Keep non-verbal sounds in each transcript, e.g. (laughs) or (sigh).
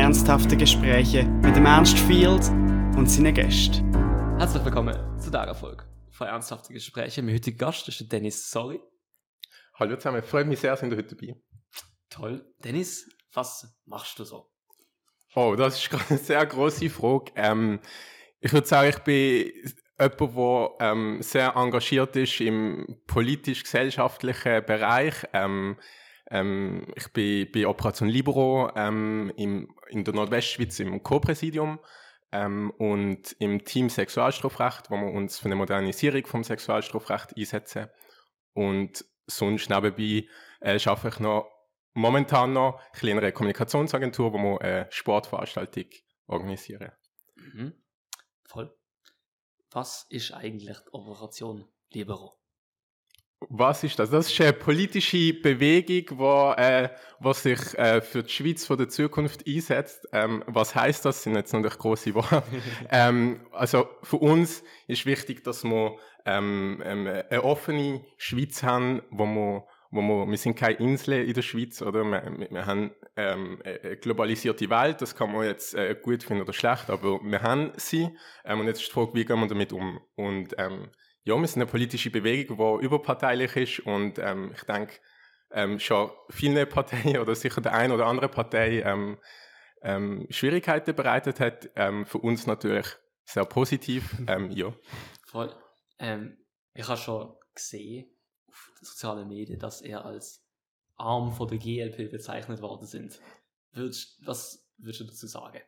ernsthafte Gespräche mit dem Ernst Field und seinen Gästen. Herzlich willkommen zu dieser Folge von Ernsthafte Gespräche. Mein heutiger Gast ist Dennis Sorry. Hallo zusammen, freut mich sehr, sind ihr heute dabei. Toll. Dennis, was machst du so? Oh, das ist (laughs) gerade eine sehr große Frage. Ähm, ich würde sagen, ich bin jemand, der ähm, sehr engagiert ist im politisch-gesellschaftlichen Bereich. Ähm, ähm, ich bin bei Operation Libero ähm, im, in der Nordwestschweiz im Co-Präsidium ähm, und im Team Sexualstrafrecht, wo wir uns für eine Modernisierung vom Sexualstrafrecht einsetzen. Und sonst nebenbei äh, arbeite ich noch momentan noch ein in einer Kommunikationsagentur, wo wir eine Sportveranstaltung organisieren. Mhm. Voll. Was ist eigentlich die Operation Libero? Was ist das? Das ist eine politische Bewegung, wo, äh, was sich äh, für die Schweiz von der Zukunft einsetzt. Ähm, was heißt das? das? Sind jetzt natürlich große Worte. (laughs) ähm, also für uns ist wichtig, dass wir ähm, ähm, eine offene Schweiz haben, wo wir wo wir, wir sind keine Insel in der Schweiz, oder? Wir, wir haben ähm, eine globalisierte Welt, das kann man jetzt äh, gut finden oder schlecht, aber wir haben sie. Ähm, und jetzt ist die Frage, wie gehen wir damit um? Und ähm, ja, wir sind eine politische Bewegung, die überparteilich ist und ähm, ich denke, ähm, schon viele Parteien oder sicher der eine oder andere Partei ähm, ähm, Schwierigkeiten bereitet hat. Ähm, für uns natürlich sehr positiv. (laughs) Ähm, ja. Voll. Ähm, ich habe schon gesehen, auf den sozialen Medien, dass er als Arm von der GLP bezeichnet worden sind. Würdest, was würdest du dazu sagen?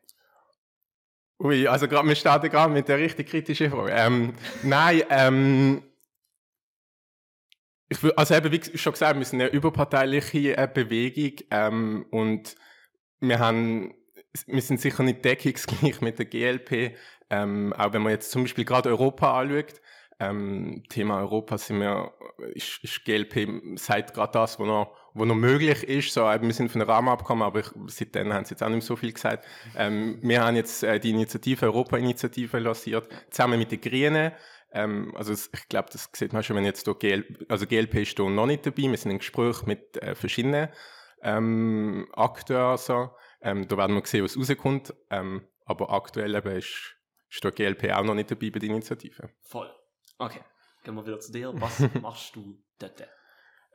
Ui, also gerade wir starten gerade mit der richtig kritischen Frage. Ähm, nein, ähm, ich will, also eben, wie schon gesagt, wir sind eine überparteiliche äh, Bewegung ähm, und wir haben, wir sind sicher nicht deckungsgleich mit der GLP, ähm, auch wenn man jetzt zum Beispiel gerade Europa anschaut, ähm, Thema Europa sind wir, ist, ist GLP seit gerade das, was noch, wo noch möglich ist. So, wir sind von der Rahmenabkommen, aber ich, seitdem haben sie jetzt auch nicht so viel gesagt. Ähm, wir haben jetzt äh, die Initiative, Europa-Initiative lanciert, zusammen mit den Grünen. Ähm, also ich glaube, das sieht man schon, wenn jetzt hier GLP, also GLP ist hier noch nicht dabei. Wir sind im Gespräch mit äh, verschiedenen ähm, Akteuren. So. Ähm, da werden wir sehen, was rauskommt. Ähm, aber aktuell eben ist, ist der GLP auch noch nicht dabei bei der Initiative. Voll. Okay, gehen wir wieder zu dir. Was (laughs) machst du dort?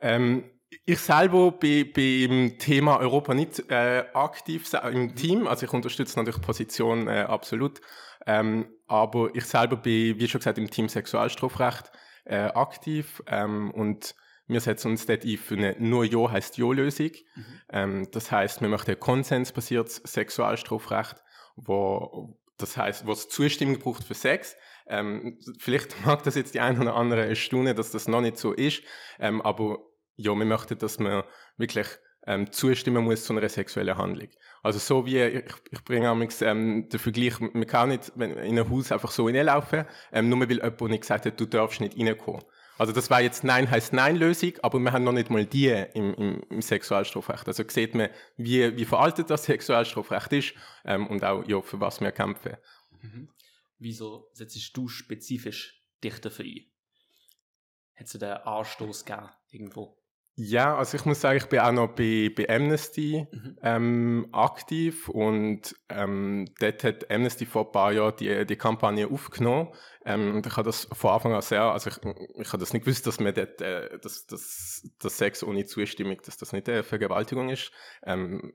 Ähm, ich selber bin beim Thema Europa nicht äh, aktiv im Team, also ich unterstütze natürlich die Position äh, absolut, ähm, aber ich selber bin, wie schon gesagt, im Team Sexualstrafrecht äh, aktiv ähm, und wir setzen uns dort ein für eine nur Ja heißt Ja-Lösung. Mhm. Ähm, das heißt, wir möchten ein konsensbasiertes Sexualstrafrecht, wo das heißt, was Zustimmung braucht für Sex, ähm, vielleicht (laughs) mag das jetzt die eine oder andere erstaunen, dass das noch nicht so ist, ähm, aber ja, wir möchten, dass man wirklich ähm, zustimmen muss zu einer sexuellen Handlung. Also so wie, ich, ich bringe amigs, ähm, den Vergleich, man kann nicht in ein Haus einfach so reinlaufen, ähm, nur weil jemand nicht gesagt hat, du darfst nicht reinkommen. Also das war jetzt Nein heißt Nein-Lösung, aber wir haben noch nicht mal die im, im, im Sexualstrafrecht. Also sieht man, wie, wie veraltet das Sexualstrafrecht ist ähm, und auch ja, für was wir kämpfen. Mhm. Wieso setzt du spezifisch dich dafür ein? Hättest du den Anstoß gegeben irgendwo? Ja, also ich muss sagen, ich bin auch noch bei, bei Amnesty mhm. ähm, aktiv und ähm, dort hat Amnesty vor ein paar Jahren die, die Kampagne aufgenommen ähm, und ich habe das von Anfang an sehr, also ich, ich habe das nicht gewusst, dass man dort, äh, dass, dass, dass Sex ohne Zustimmung, dass das nicht eine Vergewaltigung ist. Ähm,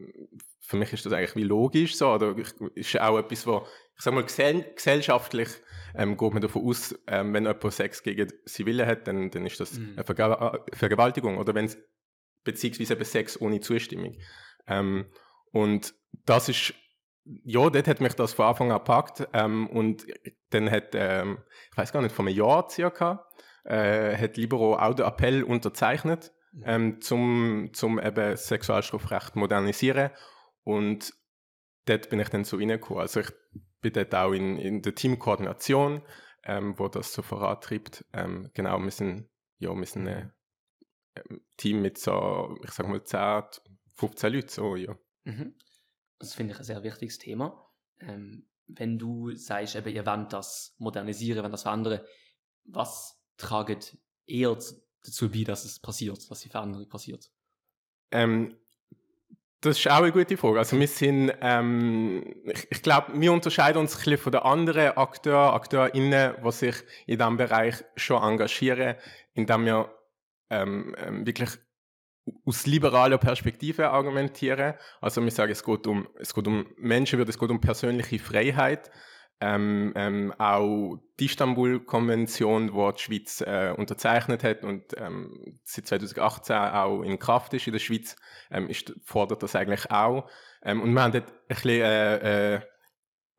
für mich ist das eigentlich wie logisch so, oder ich, ist auch etwas, wo, ich sag mal, gesell, gesellschaftlich ähm, geht man davon aus, ähm, wenn jemand Sex gegen sie Wille hat, dann, dann ist das mhm. eine Verge Vergewaltigung. Oder wenn es, beziehungsweise eben Sex ohne Zustimmung. Ähm, und das ist, ja, dort hat mich das von Anfang an gepackt. Ähm, und dann hat, ähm, ich weiß gar nicht, vor einem Jahr circa, äh, hat Libero auch den Appell unterzeichnet, mhm. ähm, zum, zum eben Sexualstrafrecht modernisieren. Und dort bin ich dann so reingekommen. Also ich dort auch in, in der Teamkoordination, ähm, wo das so vorantreibt. Ähm, genau, wir sind, ja, wir sind ein ähm, Team mit so, ich sag mal, 10, 15 Leuten, so, ja. Mhm. Das finde ich ein sehr wichtiges Thema. Ähm, wenn du sagst, eben, ihr wollt das modernisieren, wenn das verändern, was tragt eher dazu bei, dass es passiert, dass die Veränderung passiert? Ähm, Das ist auch eine gute Frage. Also wir sind, ähm, ich, ich glaube, wir unterscheiden uns ein bisschen von den anderen Akteuren, AkteurInnen, die sich in diesem Bereich schon engagieren, indem wir ähm, ähm, wirklich aus liberaler Perspektive argumentieren. Also wir sagen, es geht um, es geht um Menschenwürde, es geht um persönliche Freiheit. Ähm, ähm, auch die Istanbul-Konvention, die die Schweiz äh, unterzeichnet hat und ähm, seit 2018 auch in Kraft ist in der Schweiz, ähm, ist, fordert das eigentlich auch. Ähm, und wir haben dort ein bisschen äh, äh,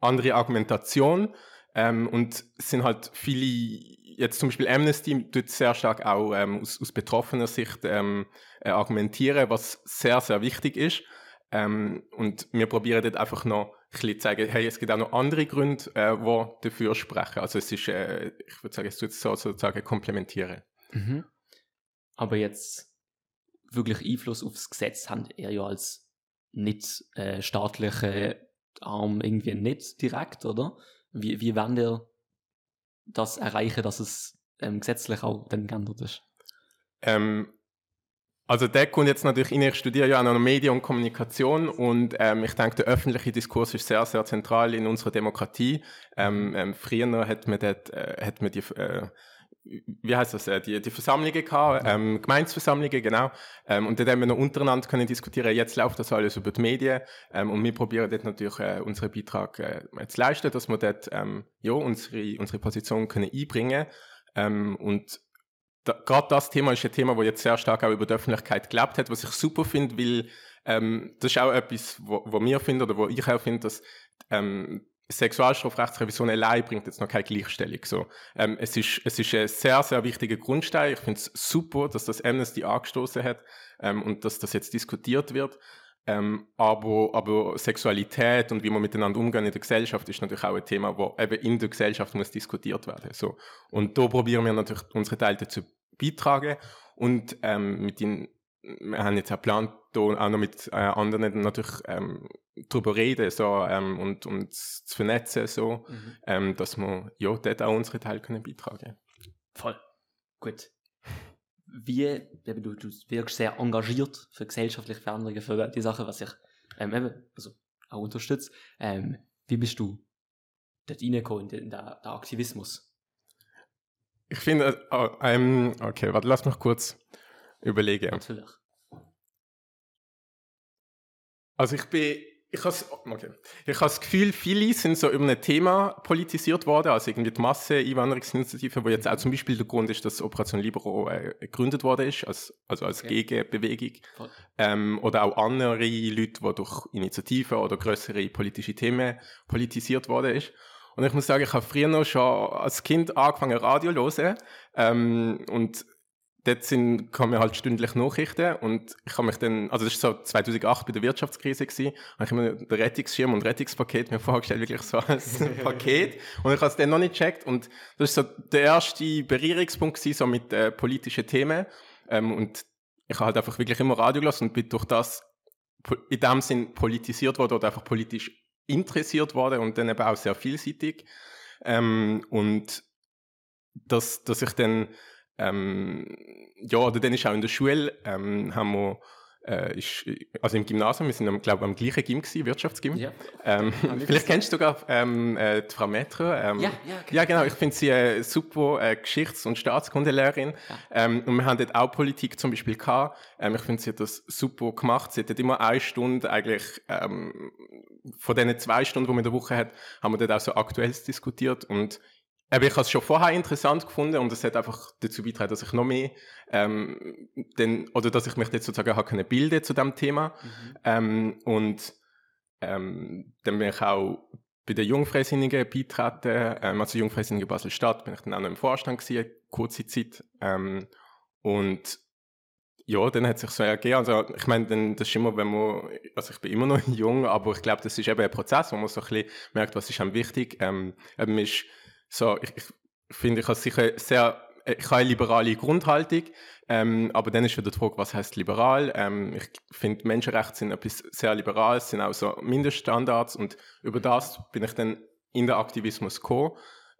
andere Argumentation ähm, und es sind halt viele jetzt zum Beispiel Amnesty tut sehr stark auch ähm, aus, aus, betroffener Sicht ähm, äh, argumentieren, was sehr, sehr wichtig ist. Ähm, und wir probieren dort einfach noch bisschen zu sagen, hey, es gibt auch noch andere Gründe, äh, die dafür sprechen. Also es ist, äh, ich würde sagen, es tut so sozusagen komplementieren. Mhm. Aber jetzt wirklich Einfluss aufs Gesetz haben er ja als nicht äh, staatliche Arm irgendwie nicht direkt, oder? Wie, wie wollen wir das erreichen, dass es ähm, gesetzlich auch dann geändert ist? Ähm, also der kommt jetzt natürlich in, ich studiere ja auch noch Medien und Kommunikation und ähm, ich denke, der öffentliche Diskurs ist sehr, sehr zentral in unserer Demokratie. Ähm, ähm, früher hat man, dort, äh, hat man die, äh, wie heißt das, äh, die, die Versammlungen gehabt, ähm, Gemeinsversammlungen, genau. Ähm, und dort haben wir noch untereinander können diskutieren. Jetzt läuft das alles über die Medien ähm, und wir probieren dort natürlich äh, unseren Beitrag äh, zu leisten, dass wir dort ähm, ja, unsere, unsere Position können einbringen können. Ähm, und da, gerade das Thema ist ein Thema, das jetzt sehr stark auch über die Öffentlichkeit gelebt hat, was ich super finde, weil ähm, das ist auch etwas, wo, wo wir finden oder wo ich auch finde, dass ähm, Sexualstrafrechtsrevision allein bringt jetzt noch keine Gleichstellung. So, ähm, es, ist, es ist ein sehr, sehr wichtiger Grundstein. Ich finde es super, dass das Amnesty angestoßen hat ähm, und dass das jetzt diskutiert wird. Ähm, aber, aber Sexualität und wie man miteinander umgehen in der Gesellschaft ist natürlich auch ein Thema, das eben in der Gesellschaft muss diskutiert werden. So. Und da probieren wir natürlich unsere Teile dazu beitragen und ähm, mit den wir haben jetzt auch geplant, da auch noch mit äh, anderen natürlich ähm, darüber reden so, ähm, und uns zu vernetzen, so, mhm. ähm, dass wir ja, dort auch unsere Teile können beitragen können. Voll. Gut. Wie, eben, du, du wirkst sehr engagiert für gesellschaftliche Veränderungen, für die Sachen, was ich ähm, eben, also auch unterstütze. Ähm, wie bist du dort reingekommen, in den, den Aktivismus? Ich finde, äh, ähm, okay, warte, lass mich kurz überlegen. Natürlich. Also ich bin, ich habe okay. ich das Gefühl, viele sind so über ein Thema politisiert worden, also irgendwie die Masse-Einwanderungsinitiative, wo jetzt auch zum Beispiel der Grund ist, dass Operation Libero äh, gegründet worden ist, als, also als okay. Gegenbewegung. Ähm, oder auch andere Leute, die durch Initiativen oder größere politische Themen politisiert worden ist. Und ich muss sagen, ich habe früher noch schon als Kind angefangen, Radio zu hören. Ähm, und dort sind, kommen halt stündlich Nachrichten und ich habe mich dann, also das war so 2008 bei der Wirtschaftskrise gewesen, habe ich mir den Rettungsschirm und Rettungspaket mir (laughs) vorgestellt, wirklich so als (laughs) Paket. Und ich habe es dann noch nicht gecheckt und das ist so der erste Berührungspunkt gewesen, so mit äh, politischen Themen. Ähm, und ich habe halt einfach wirklich immer Radio gelassen und bin durch das in dem Sinn politisiert worden oder einfach politisch interessiert worden und dann eben auch sehr vielseitig. Ähm, und dass, dass ich dann ähm, ja, oder dann ist auch in der Schule, ähm, haben wir, äh, ist, also im Gymnasium, wir sind, glaube ich, am gleichen Gym gewesen, Wirtschaftsgym. Ja. Ähm, (laughs) vielleicht kennst du sogar ähm, äh, die Frau Metro. Ähm, ja, ja, ja, genau. Ich finde sie eine super äh, Geschichts- und Staatskundelehrerin. Ja. Ähm, und wir haben dort auch Politik zum Beispiel gehabt. Ähm, ich finde, sie hat das super gemacht. Sie hat immer eine Stunde eigentlich, ähm, von diesen zwei Stunden, die man in der Woche hat, haben wir dort auch so Aktuelles diskutiert. Und aber ich habe es schon vorher interessant gefunden und es hat einfach dazu beigetragen, dass ich noch mehr, ähm, den, oder dass ich mich jetzt sozusagen habe können bilden zu dem Thema. Mhm. Ähm, und ähm, dann bin ich auch bei den Jungfreisinnigen beitreten, ähm, also Jungfreisinnige Basel-Stadt, bin ich dann auch noch im Vorstand gewesen, kurze Zeit. Ähm, und ja, dann hat sich so ergeben. Also, ich meine, dann, das ist immer, wenn man, also ich bin immer noch (laughs) jung, aber ich glaube, das ist eben ein Prozess, wo man so ein bisschen merkt, was ist einem wichtig. Ähm, eben ist, so, ich, ich finde, ich habe sicher sehr, ich habe eine liberale Grundhaltung, ähm, aber dann ist wieder die Frage, was heißt liberal? Ähm, ich finde, Menschenrechte sind etwas sehr Liberales, sind auch so Mindeststandards und über das bin ich dann in den Aktivismus gekommen.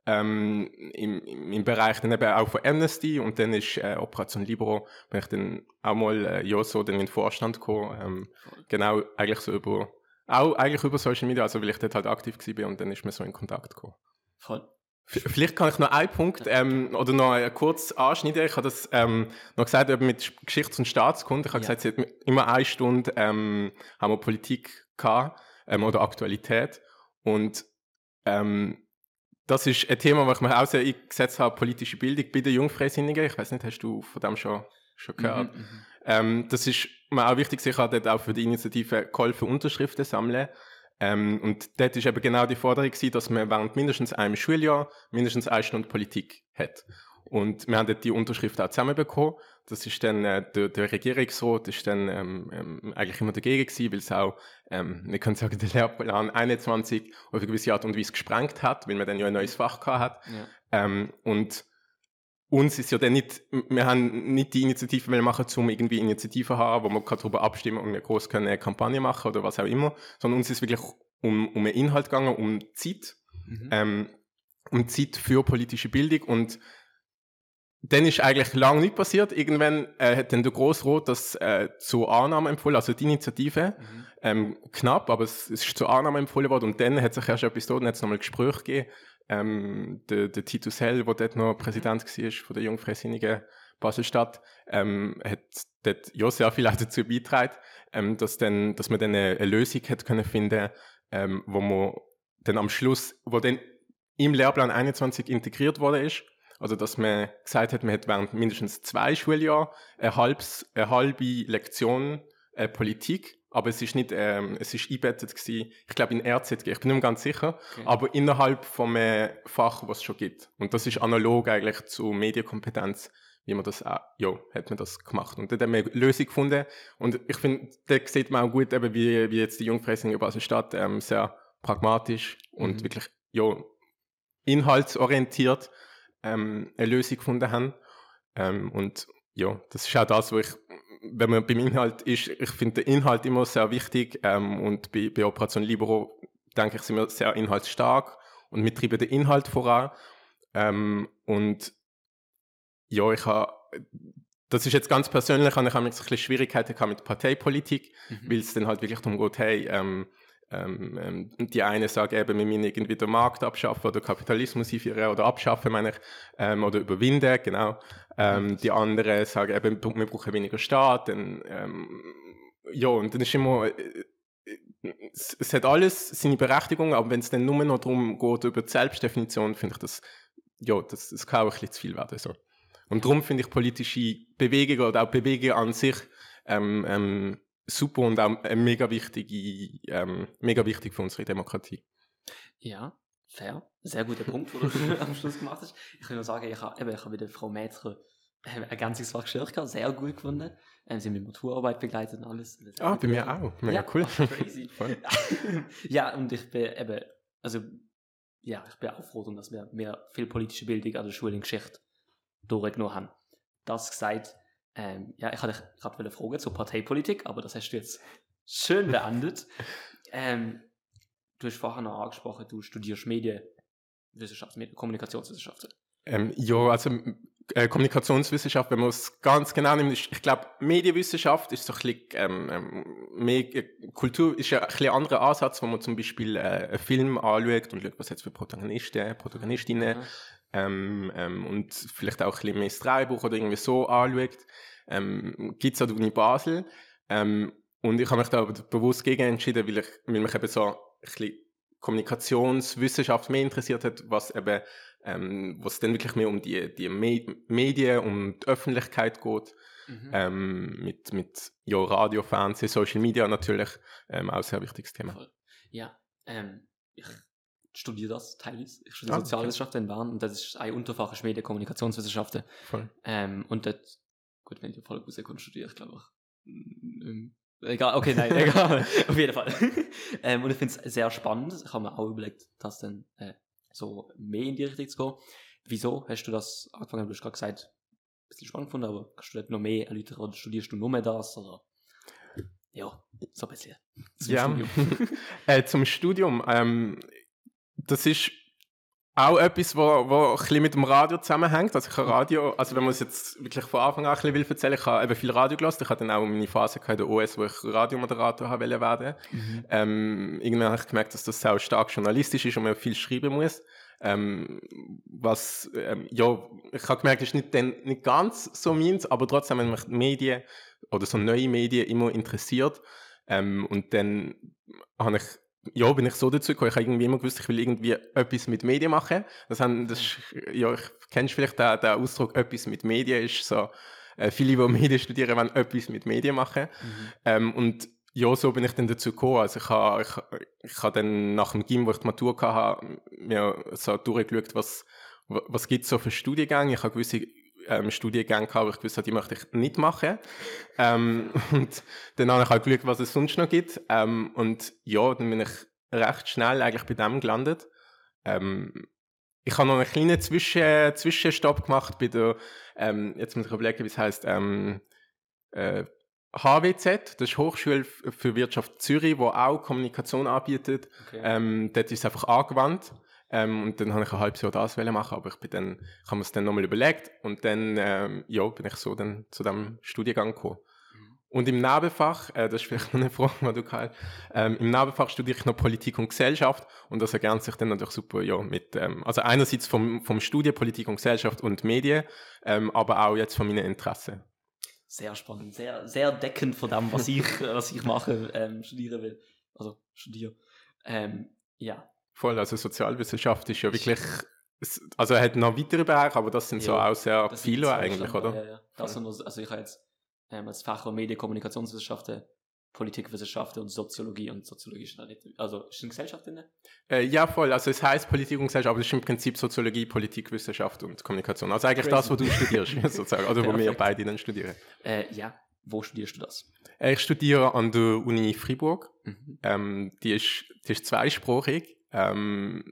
ähm, im, im Bereich dann eben auch von Amnesty und dann ist äh, Operation Libero, bin ich dann auch mal äh, ja, so dann in den Vorstand gekommen, ähm, genau, eigentlich so über, auch eigentlich über Social Media, also weil ich dort halt aktiv war und dann ist mir so in Kontakt gekommen. Voll. Vielleicht kann ich noch einen Punkt ähm, oder noch kurz anschneiden. Ich habe das ähm, noch gesagt eben mit Geschichts- und Staatskunde. Ich habe ja. gesagt, immer eine Stunde ähm, haben wir Politik gehabt, ähm, oder Aktualität. Und ähm, das ist ein Thema, das ich mir auch sehr eingesetzt habe, politische Bildung bei den Jungfreisinnigen. Ich weiß nicht, hast du von dem schon, schon gehört? Mhm, mhm. ähm, das ist mir auch wichtig, ich habe dort auch für die Initiative geholfen, Unterschriften sammeln. Ähm, und dort ist eben genau die Forderung gewesen, dass man während mindestens einem Schuljahr mindestens eine Stunde Politik hat. Und wir haben dort die Unterschrift auch zusammenbekommen. Das ist dann, äh, der, der Regierungsrat ist dann ähm, ähm, eigentlich immer dagegen gewesen, weil es auch, ähm, wir können sagen, der Lehrplan 21 auf eine gewisse Art und Weise gesprengt hat, weil man dann ja ein neues Fach gehabt hat. Ja. Ähm, und uns ist ja dann nicht, wir haben nicht die Initiative machen, um irgendwie Initiativen haben, wo wir darüber abstimmen und wir groß können eine Kampagne machen oder was auch immer, sondern uns ist wirklich um, um einen Inhalt gegangen, um Zeit, mhm. ähm, um Zeit für politische Bildung und dann ist eigentlich lange nicht passiert. Irgendwann äh, hat dann der Grossrot das äh, zur Annahme empfohlen, also die Initiative. Mhm. Ähm, knapp, aber es, es, ist zur Annahme empfohlen worden. Und dann hat sich erst etwas dort, dann hat es nochmal Gespräch gegeben. Ähm, der, der Titus Hell, der dort noch Präsident war von der Jungfreisinnigen Baselstadt, ähm, hat dort ja sehr viel auch dazu beigetragen, ähm, dass, dann, dass man dann eine, eine Lösung hat können finden, ähm, wo man dann am Schluss, wo dann im Lehrplan 21 integriert worden ist, also, dass man gesagt hat, man hat während mindestens zwei Schuljahren eine, halbs, eine halbe Lektion äh, Politik, aber es ist nicht, ähm, es ist eingebettet gewesen, ich glaube in RZG, ich bin nicht mehr ganz sicher, okay. aber innerhalb vom äh, Fach, was es schon gibt. Und das ist analog eigentlich zu Medienkompetenz, wie man das auch, ja, hat man das gemacht. Und dort haben wir eine Lösung gefunden. Und ich finde, da sieht man auch gut, eben, wie, wie jetzt die Jungfräsinger Basel-Stadt ähm, sehr pragmatisch mhm. und wirklich, ja, inhaltsorientiert ähm, eine Lösung gefunden haben. Ähm, und ja, das ist auch das, wo ich, wenn man beim Inhalt ist, ich finde den Inhalt immer sehr wichtig ähm, und bei, bei Operation Libero denke ich, sind wir sehr inhaltsstark und wir treiben den Inhalt voran. Ähm, und ja, ich habe, das ist jetzt ganz persönlich, habe ich ein bisschen Schwierigkeiten mit Parteipolitik, mhm. weil es dann halt wirklich darum geht, hey, ähm, ähm, ähm, die eine sagen eben, wir müssen irgendwie den Markt abschaffen oder Kapitalismus einführen oder abschaffen, meine ich, ähm, oder überwinden, genau. Ähm, die andere sagen eben, wir brauchen weniger Staat. Dann, ähm, ja, und dann ist immer, äh, es, es, hat alles seine Berechtigung, aber wenn es dann nur noch darum geht, über die Selbstdefinition, finde ich das, ja, das, das kann auch ein bisschen zu viel werden. So. Und darum finde ich politische Bewegungen oder auch Bewegungen an sich ähm, ähm, super und auch mega wichtig, ähm, mega wichtig für unsere Demokratie. Ja, fair. Sehr guter Punkt, den du (laughs) am Schluss gemacht hast. Ich kann nur sagen, ich habe, ich habe mit der Frau Metre ein Ergänzungsfach gehabt, sehr gut gefunden. Ähm, sie haben mit Maturarbeit begleitet und alles. Ah, bei mir auch. Mega ja, cool. (laughs) Crazy. (laughs) ja, und ich bin eben, also, ja, ich bin auch froh, dass wir mehr viel politische Bildung an der Schule in Geschichte durchgenommen haben. Das gesagt, ähm, ja, ich hatte gerade eine Frage zur Parteipolitik, aber das hast du jetzt schön beendet. (laughs) ähm, du hast vorher noch angesprochen, du studierst Medienwissenschaft, Medien Kommunikationswissenschaften. Ähm, ja, also äh, Kommunikationswissenschaft, wenn man es ganz genau nimmt, ist, ich glaube, Medienwissenschaft ist so ein bisschen, ähm, ähm mehr, Kultur ist ja ein bisschen anderer Ansatz, wo man zum Beispiel äh, einen Film anschaut und schaut, was jetzt für Protagonisten, Protagonistinnen, mhm ähm, ähm, und vielleicht auch ein bisschen mehr das Drehbuch oder irgendwie so anschaut, ähm, gibt es an der Uni Basel. Ähm, und ich habe mich da bewusst gegen entschieden, weil, ich, weil mich eben so ein bisschen Kommunikationswissenschaft mehr interessiert hat, was eben, ähm, was dann wirklich mehr um die, die Medien, um die Öffentlichkeit geht. Mhm. Ähm, mit, mit ja, Radio, Fernsehen, Social Media natürlich ähm, auch ein sehr wichtiges Thema. Voll. Ja, ähm, ich studiere das teilweise. Ich studiere ah, Sozialwissenschaften okay. in Bern und das ist ein Unterfach ist Medien-Kommunikationswissenschaften. Voll. Ähm, und dort, gut, wenn ich voll Musikkunst studiere, ich glaube ich. Ähm, egal, okay, nein, (laughs) egal. Auf jeden Fall. (laughs) ähm, und ich finde es sehr spannend. Ich habe mir auch überlegt, das dann äh, so mehr in die Richtung zu gehen. Wieso hast du das angefangen? Du hast gerade gesagt, ein bisschen spannend gefunden, aber kannst du dort noch mehr erläutern oder studierst du nur mehr das? Oder? Ja, so ein bisschen. Zum ja, Studium. (laughs) äh, zum Studium. Ähm, das ist auch etwas, wo, wo ein bisschen mit dem Radio zusammenhängt. Also ich habe Radio, also wenn man es jetzt wirklich von Anfang an ein bisschen will erzählen, ich habe eben viel Radio gelassen. Ich hatte dann auch meine Phase in der OS, wo ich Radiomoderator habe werden. Mhm. Ähm, irgendwann habe ich gemerkt, dass das sehr stark journalistisch ist und man viel schreiben muss. Ähm, was, ähm, ja, ich habe gemerkt, das ist nicht, dann, nicht ganz so meins, aber trotzdem haben mich Medien oder so neue Medien immer interessiert. Ähm, und dann habe ich ja, bin ich so dazu gekommen. Ich habe irgendwie immer gewusst, ich will irgendwie etwas mit Medien machen. Das haben, das ist, ja, ich kennst vielleicht den, den Ausdruck, etwas mit Medien ist so, äh, viele, die (laughs) Medien studieren, wollen etwas mit Medien machen. Mhm. Ähm, und ja, so bin ich dann dazu gekommen. Also ich habe, ich, ich habe dann nach dem Gym, wo ich die Matur hatte, mir so durchgeschaut, was, was gibt es so für Studiengänge. Ich habe gewisse ähm, Studiengänge gehabt, wo ich gewusst habe, die möchte ich nicht machen. Ähm, (laughs) und dann habe ich auch geschaut, was es sonst noch gibt. Ähm, und ja, dann bin ich recht schnell eigentlich bei dem gelandet. Ähm, ich habe noch einen kleinen Zwischen Zwischenstopp gemacht bei der, ähm, jetzt muss ich überlegen, wie es heißt, ähm, äh, HWZ, das ist Hochschule für Wirtschaft Zürich, wo auch Kommunikation anbietet. Okay. Ähm, dort ist es einfach angewandt. Ähm, und dann habe ich ein halbes Jahr das machen, aber ich bin dann, ich habe mir es dann nochmal überlegt und dann, ähm, ja, bin ich so dann zu dem Studiengang gekommen. Mhm. Und im Nebenfach, äh, das ist vielleicht noch eine Frage, die du hast, ähm, im Nebenfach studiere ich noch Politik und Gesellschaft und das ergänzt sich dann natürlich super, ja, mit, ähm, also einerseits vom, vom Studien Politik und Gesellschaft und Medien, ähm, aber auch jetzt von meinen Interessen. Sehr spannend, sehr, sehr deckend von dem, was ich, (laughs) was ich mache, ähm, studieren will. Also studiere. Ähm, ja, Voll, also Sozialwissenschaft ist ja wirklich, also er hat noch weitere Bereiche, aber das sind ja, so auch sehr viele eigentlich, oder? Ja, ja. Das sind, also ich habe jetzt ähm, als Fach Medien, Kommunikationswissenschaften, Politikwissenschaften und Soziologie und Soziologie ist nicht, also ist eine Gesellschaft drin? Äh, ja, voll, also es heißt Politik und Gesellschaft, aber es ist im Prinzip Soziologie, Politikwissenschaft und Kommunikation. Also eigentlich Crazy. das, was du studierst, (laughs) sozusagen, oder wo wir beide dann studieren. Äh, ja, wo studierst du das? Äh, ich studiere an der Uni Fribourg. Mhm. Ähm, die, ist, die ist zweisprachig. Ähm,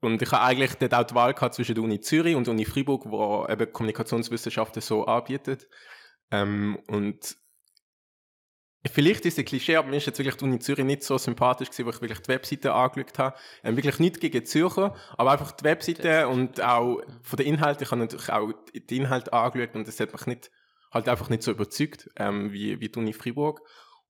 und ich habe eigentlich dort auch die Wahl gehabt zwischen der Uni Zürich und der Uni Freiburg, wo eben Kommunikationswissenschaften so anbietet. Ähm, und Vielleicht ist es ein Klischee, aber mir ist jetzt wirklich die Uni Zürich nicht so sympathisch gewesen, wo ich wirklich die Webseite angeschaut habe. Ähm, wirklich nicht gegen Zürcher, aber einfach die Webseite und auch von den Inhalten. Ich habe natürlich auch die Inhalte angeschaut und das hat mich nicht, halt einfach nicht so überzeugt, ähm, wie, wie die Uni Freiburg.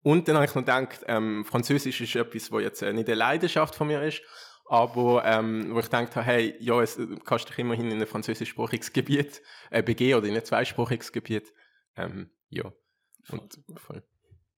Und dann habe ich noch gedacht, ähm, Französisch ist etwas, was jetzt äh, nicht eine Leidenschaft von mir ist, aber ähm, wo ich gedacht habe, hey, ja, es, du kannst dich immerhin in ein französischsprachiges Gebiet äh, begeben oder in ein zweisprachiges Gebiet. Ähm, ja. Und, voll.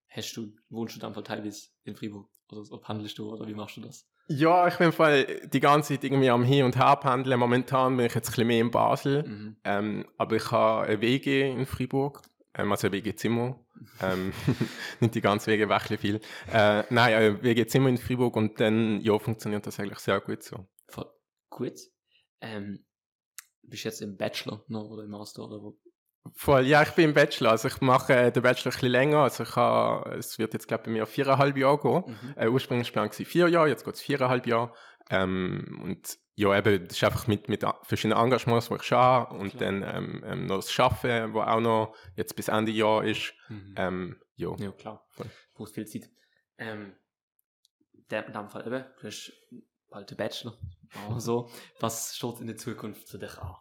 Hast du, wohnst du dann teilweise in Fribourg? Oder so, handelst du oder wie machst du das? Ja, ich bin voll die ganze Zeit irgendwie am Hin- und Her pendeln. Momentan bin ich jetzt ein bisschen mehr in Basel. Mhm. Ähm, aber ich habe eine WG in Fribourg ähm, also WG-Zimmer. Ähm, (laughs) nicht die ganze Wege wirklich viel. Äh, nein, äh, WG-Zimmer in Fribourg und dann ja, funktioniert das eigentlich sehr gut so. Voll gut. Ähm, bist du jetzt im Bachelor noch oder im Master oder wo? Voll, ja, ich bin im Bachelor. Also ich mache äh, den Bachelor ein bisschen länger. Also ich habe, es wird jetzt glaube ich bei mir viereinhalb Jahre gehen. Mhm. Äh, ursprünglich war es vier Jahre, jetzt geht es viereinhalb Jahre. Ähm, und ja, eben, das ist einfach mit, mit verschiedenen Engagements, die ich schon und Klar. dann ähm, ähm, noch das Arbeiten, wo auch noch jetzt bis Ende Jahr ist. Mhm. Ähm, ja. ja, klar. Voll. Brauchst viel Zeit. Ähm, in dem Fall eben, du hast bald den Bachelor. Also, (laughs) was steht in der Zukunft für dich an?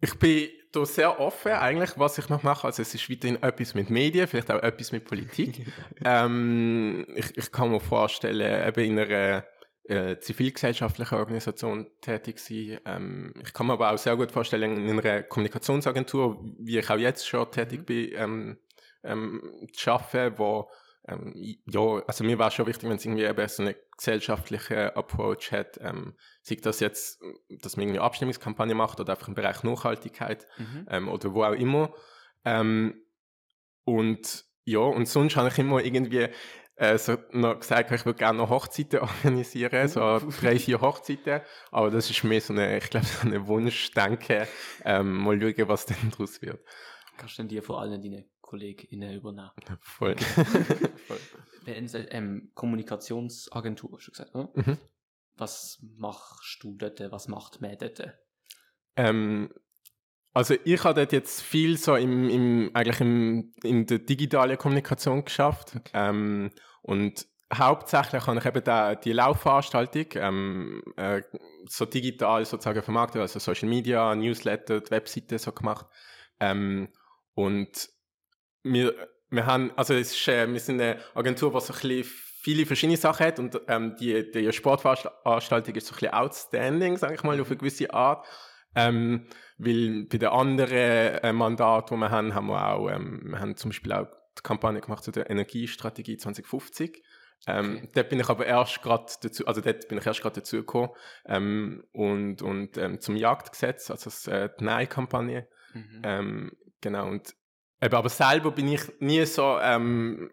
Ich bin da sehr offen, eigentlich, was ich noch mache. Also, es ist weiterhin etwas mit Medien, vielleicht auch etwas mit Politik. (laughs) ähm, ich, ich kann mir vorstellen, eben in einer äh, Organisation tätig sein. Ähm, ich kann mir aber auch sehr gut vorstellen, in einer Kommunikationsagentur, wie ich auch jetzt schon tätig mhm. bin, ähm, ähm, zu arbeiten, wo ähm, ja, also mir war schon wichtig, wenn es irgendwie eben so eine gesellschaftliche Approach hat, ähm, sei das jetzt, dass man irgendwie eine Abstimmungskampagne macht oder einfach im Bereich Nachhaltigkeit mhm. ähm, oder wo auch immer. Ähm, und ja, und sonst habe ich immer irgendwie äh, so noch gesagt, ich würde gerne noch Hochzeiten (laughs) organisieren, so drei, vier Hochzeiten. Aber das ist mehr so eine, ich glaube, so ein Wunschdenken. Ähm, mal schauen, was denn daraus wird. Kannst du denn dir vor allem deine KollegInnen übernehmen? Voll. (laughs) Voll. Ähm, Kommunikationsagentur, hast du gesagt, oder? Mhm. Was machst du dort? Was macht man dort? Ähm, also ich habe dort jetzt viel so im, im eigentlich im, in der digitalen Kommunikation geschafft okay. ähm, und hauptsächlich habe ich eben da, die Laufveranstaltung ähm, äh, so digital sozusagen vermarktet, also Social Media, Newsletter, die Webseite so gemacht. Ähm, und wir, wir haben, also es ist, äh, wir sind eine Agentur, die so ein bisschen viele verschiedene Sachen hat und ähm, die, die Sportveranstaltung ist so ein bisschen outstanding, sage ich mal, auf eine gewisse Art. Ähm, weil bei den anderen äh, Mandaten, die wir haben, haben wir auch, ähm, wir haben zum Beispiel auch die Kampagne gemacht zu der Energiestrategie 2050. Ähm, okay. Dort bin ich aber erst gerade dazu, also dort bin ich erst gerade dazu gekommen ähm, und, und ähm, zum Jagdgesetz, also das, äh, die Nein-Kampagne. Mhm. Ähm, genau, und eben, aber selber bin ich nie so ähm,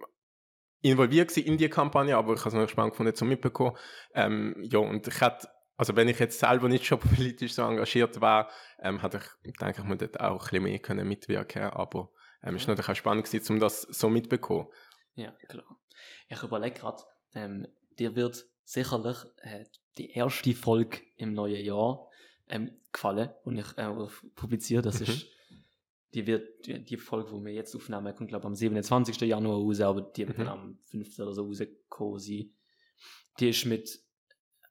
involviert in die Kampagne, aber ich habe es noch spannend gefunden zu mitbekommen. Ähm, ja, und ich hätte, also wenn ich jetzt selber nicht schon (laughs) politisch so engagiert war, ähm, hätte ich, denke ich, mal dort auch ein bisschen mehr können mitwirken aber ähm, es war natürlich auch spannend gewesen, um das so mitbekommen. Ja, klar. Ich überlege gerade, ähm, dir wird sicherlich äh, die erste Folge im neuen Jahr ähm, gefallen, und ich äh, publiziere. Das mhm. ist die wird, die, die Folge, die wir jetzt aufnehmen, kommt, glaube ich, am 27. Januar raus, aber die wird mhm. dann am 5. oder so rausgekommen sein. Die ist mit,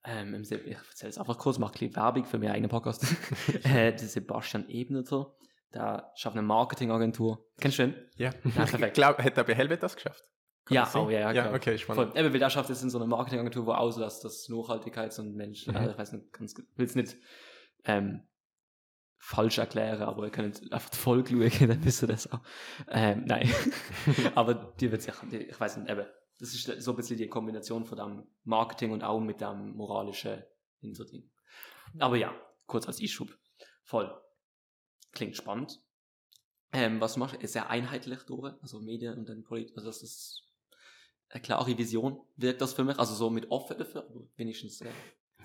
ähm, ich erzähle es einfach kurz, mache ein bisschen Werbung für meinen eigenen Podcast. (laughs) (laughs) äh, der Sebastian Ebneter, der schafft eine Marketingagentur. Kennst du den? Ja. ja (laughs) ich glaube, hat er bei Helvet das geschafft? Kann ja, oh, ja, ja, ja okay, spannend. Voll. Eben, weil der schafft jetzt in so einer Marketingagentur, wo auslässt, dass Nachhaltigkeits- und Mensch, mhm. also ich weiß nicht, ganz, will es nicht ähm, falsch erklären, aber ihr könnt einfach Folge schauen, dann wisst ihr das auch. Ähm, nein, aber die wird sich, ich weiß nicht, eben, das ist so ein bisschen die Kombination von dem Marketing und auch mit dem moralischen Hinterding. Aber ja, kurz als Einschub. Voll. Klingt spannend. Ähm, was du machst, ist sehr einheitlich durch, also Medien und dann Politik, also das ist eine klare Vision, wirkt das für mich, also so mit offen dafür, wenigstens äh,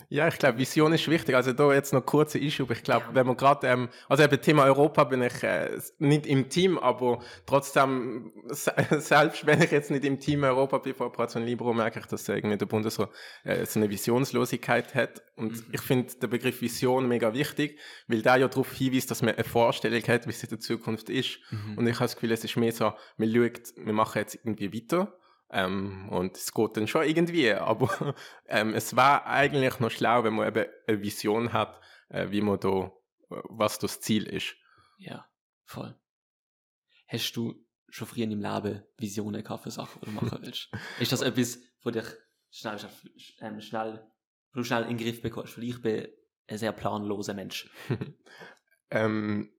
ja, ich glaube, Vision ist wichtig. Also da jetzt noch kurze Issue. Ich glaube, ja. wenn man gerade, ähm, also eben Thema Europa bin ich äh, nicht im Team, aber trotzdem, (laughs) selbst wenn ich jetzt nicht im Team Europa bin vor Operation Libro, merke ich, dass irgendwie der Bundesrat äh, so eine Visionslosigkeit hat. Und mhm. ich finde den Begriff Vision mega wichtig, weil der ja darauf hinweist, dass man eine Vorstellung hat, wie es in der Zukunft ist. Mhm. Und ich habe das Gefühl, es ist mehr so, man schaut, wir machen jetzt irgendwie weiter ähm, und es geht dann schon irgendwie, aber (laughs) ähm, es war eigentlich noch schlau, wenn man eben eine Vision hat, äh, wie man da, was das Ziel ist. Ja, voll. Hast du schon früher im Leben Visionen gehabt für Sachen, die du machen willst? (laughs) ist das etwas, wo dich schnell, ähm, schnell, du schnell in den Griff bekommst? Weil ich bin ein sehr planloser Mensch. (laughs) ähm,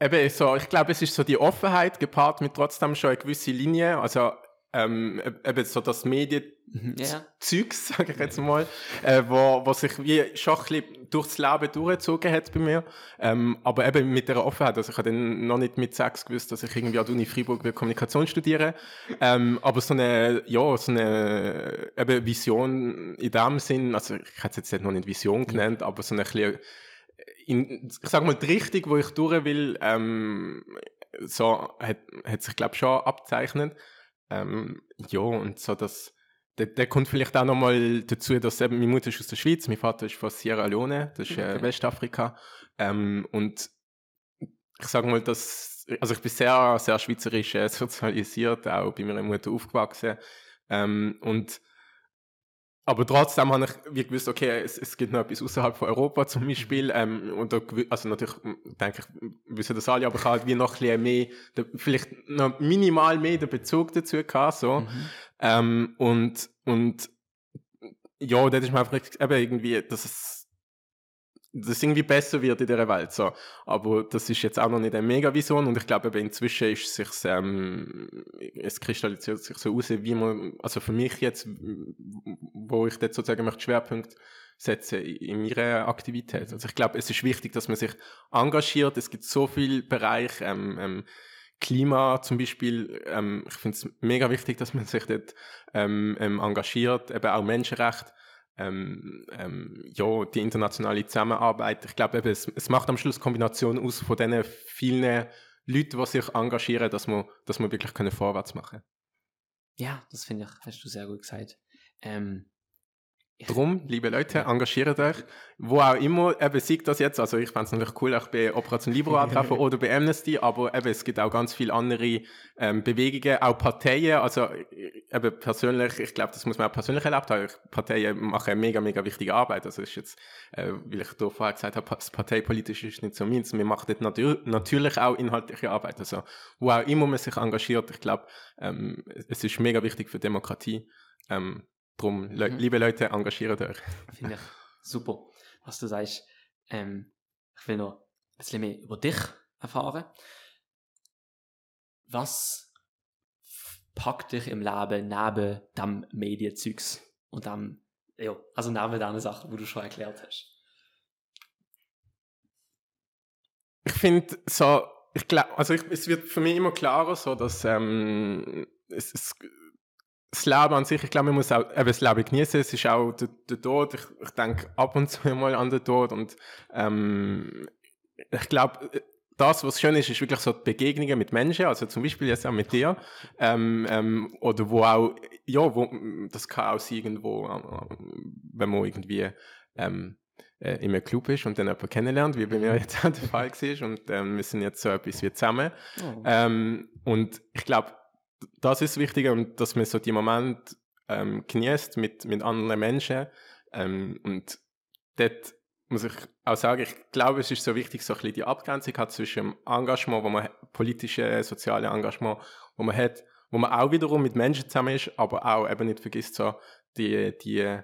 eben so, ich glaube, es ist so die Offenheit gepaart mit trotzdem schon eine gewisse Linie. Also ähm, eben so das Medienzeugs, ja. (laughs) sage ich jetzt mal, äh, wo, wo sich wie schon ein bisschen durchs Leben durchgezogen hat bei mir. Ähm, aber eben mit der Offenheit. Also ich habe dann noch nicht mit sechs gewusst, dass ich irgendwie an der Uni Freiburg will Kommunikation studiere. Ähm, aber so eine, ja, so eine eben Vision in dem Sinn, also ich hätte es jetzt noch nicht Vision genannt, aber so eine bisschen, in, ich sag mal, die Richtung, wo ich durch will, ähm, so hat, hat sich, glaube ich, schon abzeichnet. Ähm, ja, und so das, der, der kommt vielleicht auch nochmal dazu, dass eben, meine Mutter ist aus der Schweiz, mein Vater ist von Sierra Leone, das ist äh, Westafrika. Ähm, und ich sage mal, dass, also ich bin sehr, sehr schweizerisch äh, (laughs) sozialisiert, auch bei meiner Mutter aufgewachsen. Ähm, und aber trotzdem habe ich wie gewusst, okay, es, es gibt noch etwas außerhalb von Europa zum Beispiel. Ähm, und da, also natürlich denke ich, wissen das alle, aber ich habe halt wie noch ein bisschen mehr, vielleicht noch minimal mehr den Bezug dazu gehabt, so. Mhm. Ähm, und, und, ja, das ist mir einfach eben irgendwie, dass es, das irgendwie besser wird in dieser Welt. So. Aber das ist jetzt auch noch nicht eine Mega-Vision und ich glaube, inzwischen ist sich ähm, es kristallisiert sich so aus, wie man, also für mich jetzt, wo ich dort sozusagen möchte Schwerpunkt setzen in meiner Aktivität. Also ich glaube, es ist wichtig, dass man sich engagiert. Es gibt so viele Bereiche, ähm, ähm, Klima zum Beispiel, ähm, ich finde es mega wichtig, dass man sich dort ähm, ähm, engagiert, eben auch Menschenrechte ähm, ähm, ja, die internationale Zusammenarbeit. Ich glaube, es, es macht am Schluss Kombination aus von diesen vielen Leuten, die sich engagieren, dass wir, dass wir wirklich können vorwärts machen Ja, das finde ich, hast du sehr gut gesagt. Ähm, Drum, liebe Leute, engagiert euch. Wo auch immer, eben sieht das jetzt, also ich fände es natürlich cool, auch bei Operation Libero (laughs) antreffen oder bei Amnesty, aber eben es gibt auch ganz viele andere ähm, Bewegungen, auch Parteien, also eben persönlich, ich glaube, das muss man auch persönlich erlebt haben, Parteien machen eine mega, mega wichtige Arbeit, also ist jetzt, äh, wie ich da vorher gesagt habe, das parteipolitisch ist nicht so meins, wir machen dort natür natürlich auch inhaltliche Arbeit, also wo auch immer man sich engagiert, ich glaube, ähm, es ist mega wichtig für Demokratie, ähm, Drum, le mhm. liebe Leute, engagiert euch. (laughs) Finde ich super, was du sagst. Ähm, ich will noch ein bisschen mehr über dich erfahren. Was packt dich im Leben neben dem Medienzeugs und dem, ja, also neben den Sachen, die du schon erklärt hast? Ich finde so, ich glaube, also ich, es wird für mich immer klarer so, dass ähm, es, es das Leben an sich, ich glaube, man muss auch eben das Leben genießen. Es ist auch der, der Tod. Ich, ich denke ab und zu (laughs) mal an den Tod. Und ähm, ich glaube, das, was schön ist, ist wirklich so die Begegnungen mit Menschen, also zum Beispiel jetzt auch mit dir, ähm, ähm, oder wo auch, ja, wo, das kann auch sein, irgendwo, äh, wenn man irgendwie ähm, äh, in einem Club ist und dann jemanden kennenlernt, wie bei mir jetzt auch der Fall war, und ähm, wir sind jetzt so etwas wie zusammen. Oh. Ähm, und ich glaube, das ist wichtig und dass man so die Moment ähm, genießt mit, mit anderen Menschen. Ähm, und dort muss ich auch sagen, ich glaube, es ist so wichtig, so ein bisschen die Abgrenzung hat zwischen dem Engagement, wo man politische, soziale Engagement, wo man hat, wo man auch wiederum mit Menschen zusammen ist, aber auch eben nicht vergisst, so die, die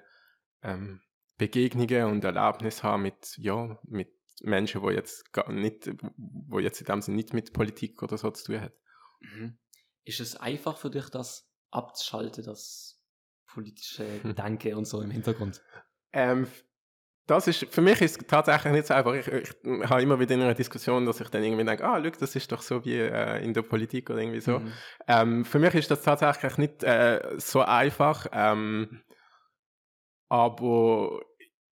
ähm, Begegnungen und Erlebnisse haben mit, ja, mit Menschen, wo jetzt gar nicht, wo jetzt in dem Sinne nicht mit Politik oder so zu tun hat. Mhm. Ist es einfach für dich, das abzuschalten, das politische (laughs) Gedanke und so im Hintergrund? Ähm, das ist, für mich ist es tatsächlich nicht so einfach. Ich, ich, ich habe immer wieder in einer Diskussion, dass ich dann irgendwie denke, ah, look, das ist doch so wie äh, in der Politik oder irgendwie so. Mhm. Ähm, für mich ist das tatsächlich nicht äh, so einfach. Ähm, aber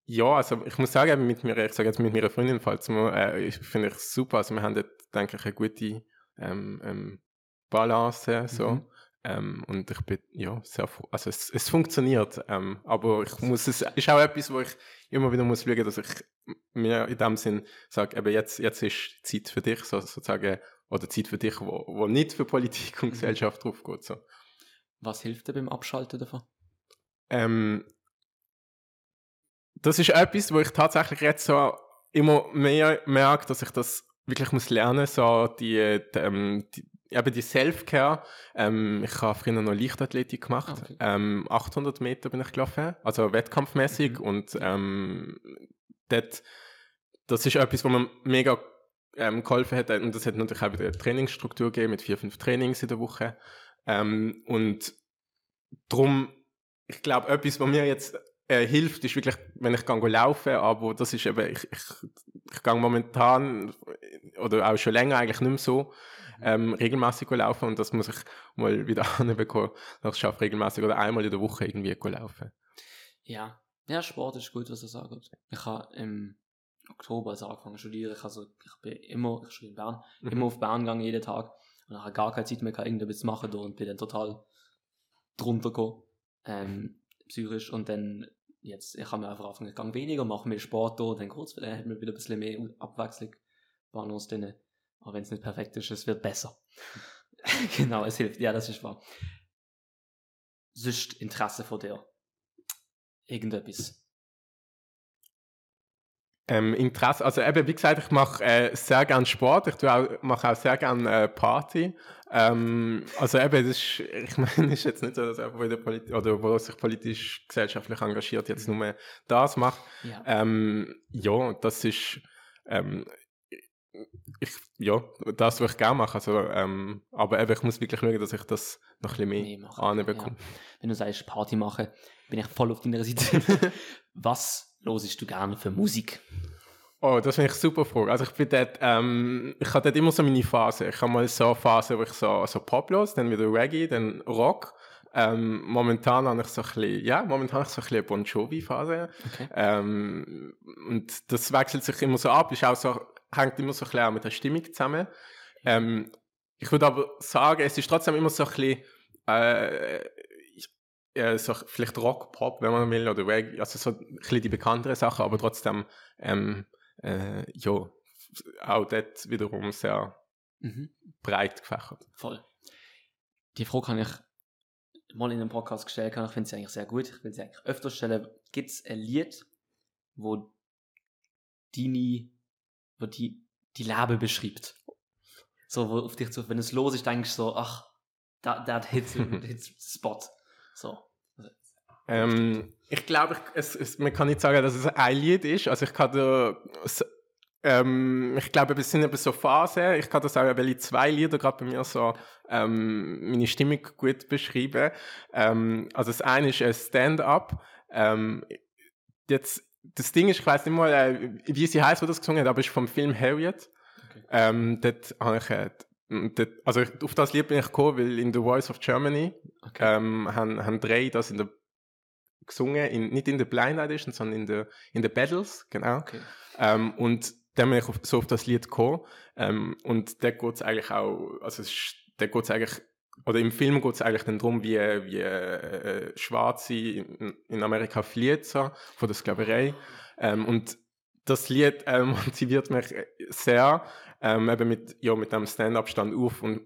ja, also ich muss sagen, mit mir, ich sage jetzt mit meiner Freundin, falls wir, äh, finde ich super. Also wir haben dort, denke ich, eine gute ähm, ähm Balance, so. Mhm. Ähm, und ich bin, ja, sehr froh. Also es, es funktioniert, ähm, aber ich muss, es ist auch etwas, wo ich immer wieder muss schauen, dass ich mir in dem Sinn sage, eben jetzt, jetzt ist Zeit für dich, so, sozusagen, oder Zeit für dich, wo, wo nicht für Politik und mhm. Gesellschaft drauf geht, so. Was hilft dir beim Abschalten davon? Ähm, das ist etwas, wo ich tatsächlich jetzt so immer mehr merke, dass ich das wirklich muss lernen, so die, die, ähm, die eben die Self-Care. Ähm, ich habe früher noch Leichtathletik gemacht. Okay. Ähm, 800 Meter bin ich gelaufen, also wettkampfmäßig. Mhm. Und ähm, dort, das ist etwas, wo man mega ähm, geholfen hat. Und das hat natürlich auch eine Trainingsstruktur gegeben mit vier, fünf Trainings in der Woche. Ähm, und darum, ich glaube, etwas, was mir jetzt äh, hilft, ist wirklich, wenn ich gehe laufen, aber das ist eben, ich, ich, ich gehe momentan oder auch schon länger eigentlich nicht mehr so ähm, regelmäßig laufen und das muss ich mal wieder (laughs) anbekommen, dass ich schaffe regelmäßig oder einmal in der Woche irgendwie laufen. Ja, ja, Sport ist gut, was er sagt. Ich habe im Oktober also angefangen zu studieren. Ich, also, ich bin immer, ich studiere in Bern, mhm. immer auf Bern gegangen jeden Tag und nachher gar keine Zeit mehr irgendetwas machen und bin dann total drunter gekommen, ähm, psychisch und dann jetzt, ich habe mir einfach angefangen, weniger, mache mehr Sport da dann kurz, dann hat man wieder ein bisschen mehr Abwechslung, Balance drin. Auch wenn es nicht perfekt ist, es wird besser. (laughs) genau, es hilft. Ja, das ist wahr. Sonst Interesse von dir? Irgendetwas? Ähm, Interesse, also eben, wie gesagt, ich mache äh, sehr gerne Sport, ich auch, mache auch sehr gerne äh, Party. Ähm, also eben, das ist, ich (laughs) meine, ist jetzt nicht so, dass jemand, der Polit oder wo sich politisch, gesellschaftlich engagiert, jetzt nur das macht. Ja, ähm, ja das ist, ähm, ich, ja, das würde ich gerne machen. Also, ähm, aber eben, ich muss wirklich schauen, dass ich das noch ein bisschen mehr anbekomme. Ja. Wenn du sagst, Party machen, bin ich voll auf deiner Seite. (laughs) Was hörst du gerne für Musik? Oh, das finde ich super Frage. Also ich bin dort, ähm, ich habe dort immer so meine Phase. Ich habe mal so eine Phase, wo ich so, so Pop los, dann wieder Reggae, dann Rock. Ähm, momentan habe ich so ein bisschen, ja, momentan habe ich so ein bisschen Bon Jovi-Phase. Okay. Ähm, und das wechselt sich immer so ab. Ist auch so hängt immer so ein bisschen mit der Stimmung zusammen. Ähm, ich würde aber sagen, es ist trotzdem immer so ein bisschen, äh, äh, so vielleicht Rock, Pop, wenn man will, oder Reggae, also so ein bisschen die bekannteren Sachen, aber trotzdem, ähm, äh, ja, auch dort wiederum sehr Mhm. breit gefächert. Voll. Die Frage kann ich mal in einem Podcast gestellt haben. Ich finde sie eigentlich sehr gut. Ich will sie eigentlich öfter stellen. Gibt es ein Lied, wo deine, wo die, die Leben beschreibt? So, wo auf dich zu, wenn es los ist, denkst du so, ach, that, that hits, (laughs) hits spot. So. Ähm, ich glaube, ich, es, es, man kann nicht sagen, dass es ein Lied ist. Also ich kann da, ähm, ich glaube, es sind eben so Phasen. Ich kann das auch, weil ich zwei Lieder gerade bei mir so ähm, meine Stimmung gut beschreiben. Ähm, also das eine ist ein Stand-up. Ähm, jetzt das Ding ist, ich weiß nicht mal, äh, wie sie heißt, wo das gesungen hat, aber es ist vom Film Harriet. Okay. Ähm, dort habe ich, äh, dort, also ich, auf das Lied bin ich gekommen, weil in The Voice of Germany Okay. ähm, haben, haben drei das in der gesungen, in, nicht in der Blind Edition, sondern in der in der Battles, genau. okay. Ähm, und dann bin ich auf, so auf das Lied gekommen. Ähm, und da geht es eigentlich auch, also es da geht's eigentlich, oder im Film geht es eigentlich dann darum, wie, wie äh, Schwarze in, in Amerika fliehen, so, von der Sklaverei. Ähm, und das Lied ähm, (laughs) motiviert mich sehr, ähm, eben mit, ja, mit dem Stand-Up-Stand auf und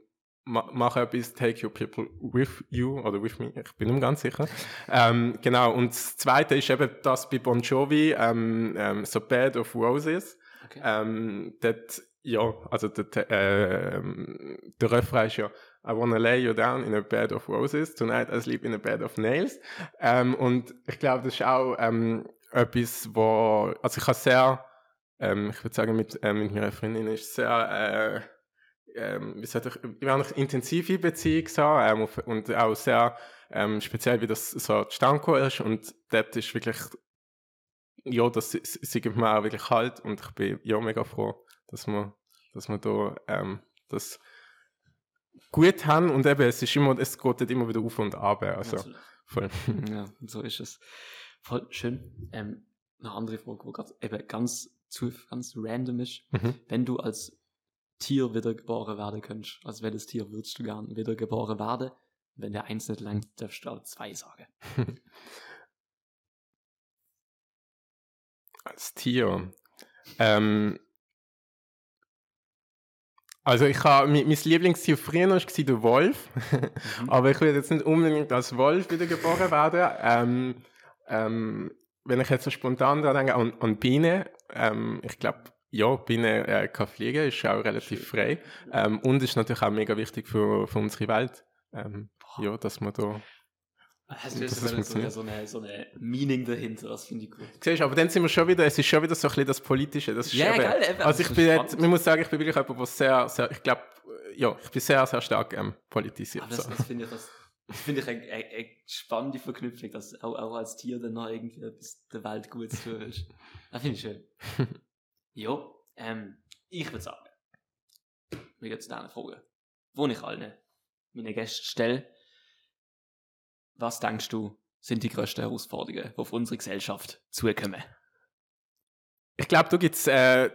ma mach etwas, take your people with you oder with me, ich bin mehr ganz sicher. ähm, genau, und das Zweite ist eben das bei Bon Jovi, ähm, ähm, so Bed of Roses. okay. Ähm, dort, ja, also dort, ähm, der Refrain ist ja I wanna lay you down in a bed of roses, tonight I sleep in a bed of nails. Ähm, und ich glaube, das ist auch ähm, etwas, wo, also ich habe sehr, ähm, ich würde sagen, mit, ähm, mit meiner Freundin ist sehr, äh, ähm, wie soll ich, wir haben eine intensive Beziehung so, ähm, und auch sehr ähm, speziell, wie das so zustande ist und dort ist wirklich, ja, das sie- gibt mir auch wirklich Halt und ich bin ja mega froh, dass wir, dass wir da ähm, das gut haben und eben, es ist immer, es geht immer wieder auf und ab, also voll. (laughs) Ja, so ist es. Voll schön. Ähm, eine andere Frage, wo gerade eben ganz, zu, ganz random ist. Mhm. Wenn du als Tier wiedergeboren werden könntest, als welches Tier würdest du gern wiedergeboren werden? Wenn der eins nicht langt, darfst du auch zwei sagen. (laughs) Als Tier. Ähm, also ich habe, mein, mein Lieblingstier früher noch war der Wolf, Mhm. (laughs) aber ich würde jetzt nicht unbedingt als Wolf wiedergeboren werden. Ähm, ähm, wenn ich jetzt so spontan daran denke, an, an Bienen, ähm, ich glaube, ja, Bienen äh, kann fliegen, ist auch relativ frei ähm, und ist natürlich auch mega wichtig für, für unsere Welt. Ähm, ja, dass man da Hast du Das jetzt ist so, funktioniert. so, eine, so eine Meaning dahinter, das finde ich gut. Siehst du, aber dann sind wir schon wieder, es ist schon wieder so ein bisschen das Politische. Das ist Ja, eben, geil, eben. Also ich bin jetzt, man muss sagen, ich bin wirklich jemand, der sehr, sehr, ich glaube, ja, ich bin sehr, sehr stark ähm, politisiert. Aber das, so. das finde ich, das, finde ich eine, eine, eine spannende Verknüpfung, dass auch, auch als Tier dann noch irgendwie etwas der Welt gut zu tun ist. Das finde ich schön. (laughs) jo, ähm, ich würde sagen, wir gehen zu deiner Frage, wo ich allen meine Gäste stelle. Was denkst du, sind die grössten Herausforderungen, die auf unsere Gesellschaft zukommen? Ich glaube, du gibt's, äh,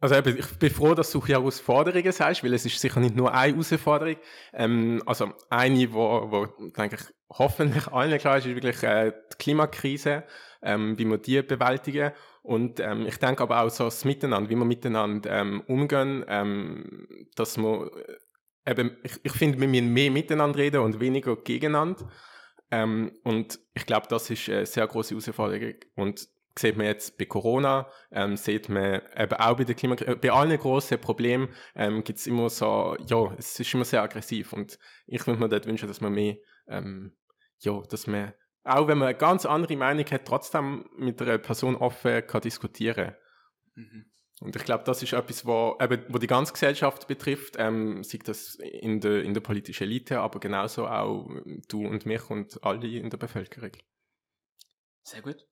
also ich bin froh, dass du Herausforderungen sagst, weil es ist sicher nicht nur eine Herausforderung. Ähm, also eine, wo, wo denke ich, hoffentlich allen klar ist, ist wirklich äh, die Klimakrise, ähm, wie wir die bewältigen. Und ähm, ich denke aber auch so das Miteinander, wie wir miteinander ähm, umgehen, ähm, dass wir äh, eben, ich, ich finde, wir müssen mehr miteinander reden und weniger gegeneinander. Ähm, und ich glaube, das ist eine sehr große Herausforderung. Und sieht man jetzt bei Corona, ähm, sieht man eben auch bei der Klimakrise, bei allen grossen Problemen ähm, gibt es immer so, ja, es ist immer sehr aggressiv. Und ich würde mir dort wünschen, dass man mehr, ähm, ja, dass man, auch wenn man eine ganz andere Meinung hat, trotzdem mit einer Person offen kann diskutieren und ich glaube, das ist etwas, wo, eben, wo die ganze Gesellschaft betrifft, ähm, sei das in der, in der politischen Elite, aber genauso auch du und mich und alle in der Bevölkerung. Sehr gut.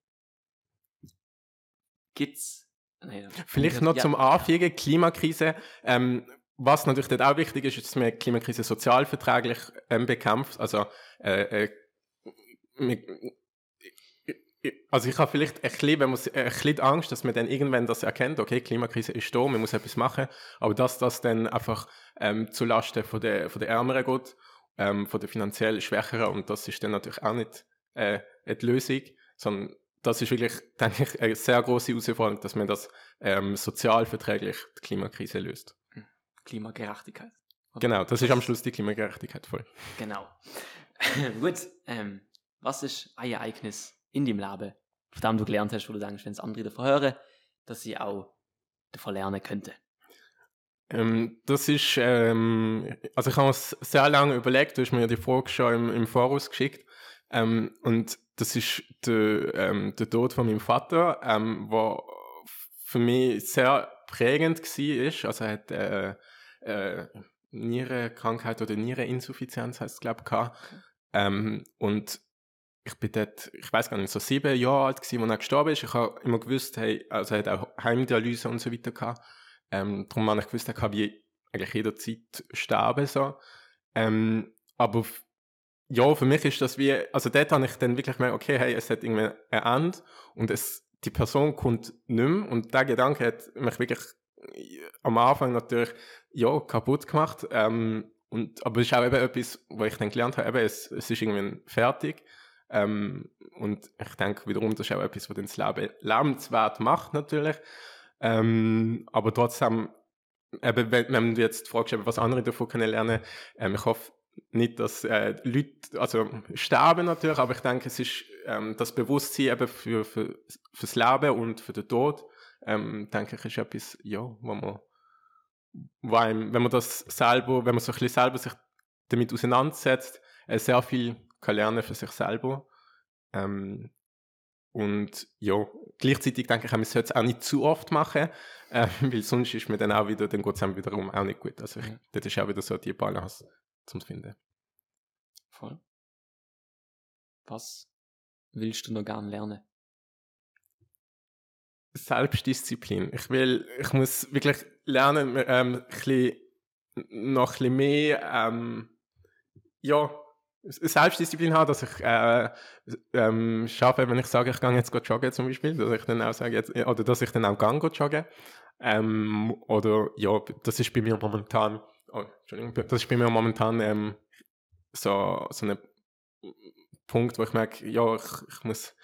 Gibt's. Nee, Vielleicht noch ja, zum Anfügen, Klimakrise. Ähm, was natürlich dort auch wichtig ist, ist, dass man die Klimakrise sozialverträglich ähm, bekämpft. Also, äh, äh, also ich habe vielleicht ein bisschen, wenn man, ein bisschen Angst, dass man dann irgendwann das erkennt, okay, Klimakrise ist da, man muss etwas machen, aber dass das dann einfach ähm, zulasten von der, von der Ärmeren geht, ähm, von der finanziell Schwächeren und das ist dann natürlich auch nicht äh, die Lösung, sondern das ist wirklich, (laughs) denke ich, eine sehr große Herausforderung, dass man das ähm, sozial verträglich die Klimakrise löst. Hm. Klimagerechtigkeit. Genau, das ist am Schluss die Klimagerechtigkeit voll. Genau. (laughs) Gut, ähm, was ist ein Ereignis in deinem Leben, von dem du gelernt hast, wo du denkst, wenn es andere davon hören, dass sie auch davon lernen könnten? Ähm, das ist, ähm, also ich habe es sehr lange überlegt, du hast mir die Frage schon im, im Voraus geschickt. Ähm, und das ist der, ähm, der Tod von meinem Vater, ähm, der für mich sehr prägend war. Also er hat äh, äh, Nierenkrankheit oder Niereninsuffizienz heißt es, glaube ich, gehabt. Ähm, und ich bin dort, ich weiß gar nicht, so sieben Jahre alt gewesen, als er gestorben ist. Ich habe immer gewusst, hey, also er hat auch Heimdialyse und so weiter gehabt. Ähm, darum habe ich gewusst, er kann wie eigentlich jederzeit sterben, so. Ähm, aber ja, für mich ist das wie, also dort habe ich dann wirklich gemerkt, okay, hey, es hat irgendwie ein Ende und es, die Person kommt nicht mehr und der Gedanke hat mich wirklich am Anfang natürlich, ja, kaputt gemacht, ähm, und, aber es ist auch eben etwas, wo ich dann gelernt habe, eben, es, es ist irgendwie fertig. Ähm, und ich denke wiederum, das ist auch etwas, was das Leben lebenswert macht, natürlich. Ähm, aber trotzdem, eben, wenn, wenn du jetzt fragst, was andere davon können lernen, ähm, ich hoffe nicht, dass äh, Leute, also sterben natürlich, aber ich denke, es ist ähm, das Bewusstsein eben für, für, fürs Leben und für den Tod, ähm, denke ich, ist etwas, ja, wo man weil, wenn man das selber, wenn man so ein bisschen selber sich damit auseinandersetzt, äh, sehr viel kann lernen für sich selber. Ähm, und ja, gleichzeitig denke ich, man sollte es auch nicht zu oft machen, äh, (laughs) weil sonst ist mir dann auch wieder, dann geht es wiederum auch nicht gut. Also ich, ja. das ist auch wieder so die Balance zum Finden. Voll. Was willst du noch gerne lernen? Selbstdisziplin. Ich will, ich muss wirklich lernen, ähm, ein bisschen, noch ein bisschen mehr, ähm, ja, Selbstdisziplin haben, dass ich äh, ähm, schaffe, wenn ich sage, ich gehe jetzt joggen zum Beispiel, dass ich dann auch sage, jetzt, oder dass ich dann auch gang joggen. Ähm, oder ja, das ist bei mir momentan, oh, Entschuldigung, das ist bei mir momentan ähm, so, so ein Punkt, wo ich merke, ja, ich, ich muss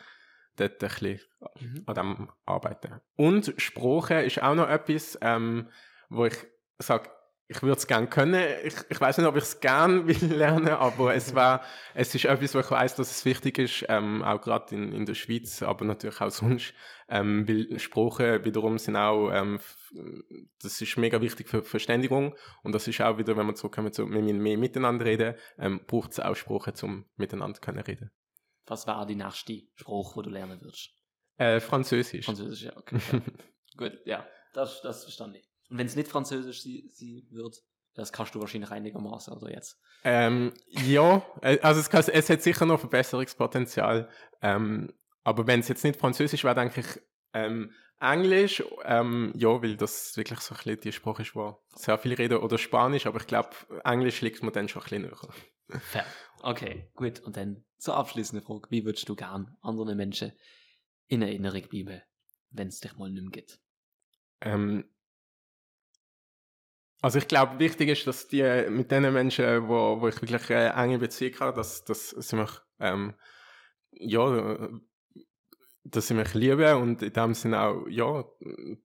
dort ein bisschen mhm. an dem arbeiten. Und Sprache ist auch noch etwas, ähm, wo ich sage, ich würde es gerne können. Ich, ich weiß nicht, ob ich es gerne (laughs) will lernen, aber es war, es ist etwas, wo ich weiß, dass es wichtig ist, ähm, auch gerade in, in der Schweiz, aber natürlich auch sonst, ähm, weil Sprache wiederum sind auch, ähm, das ist mega wichtig für Verständigung und das ist auch wieder, wenn wir zurückkommen zu, wir mehr miteinander reden, ähm, braucht es auch Sprache, um miteinander können reden. Was war die nächste Sprache, die du lernen würdest? Äh, Französisch. Französisch, ja, okay. (laughs) Gut, ja, das, das verstand ich. Und wenn es nicht Französisch sie, sie wird, das kannst du wahrscheinlich einigermaßen, oder jetzt? Ähm, ja, äh, also es, kann, es hat sicher noch Verbesserungspotenzial. Ähm, aber wenn es jetzt nicht Französisch wäre, denke ich, ähm, Englisch, ähm, ja, weil das wirklich so ein bisschen die Sprache ist, wo sehr viel reden, oder Spanisch, aber ich glaube, Englisch liegt mir dann schon ein bisschen näher. Fair. Okay, gut. Und dann zur abschließenden Frage. Wie würdest du gern anderen Menschen in Erinnerung bleiben, wenn es dich mal nicht mehr gibt? Ähm, also ich glaube, wichtig ist, dass die mit den Menschen, wo, wo ich wirklich eine enge Beziehung habe, dass, dass sie mich, ähm, ja, dass sie mich lieben und in dem Sinne auch, ja,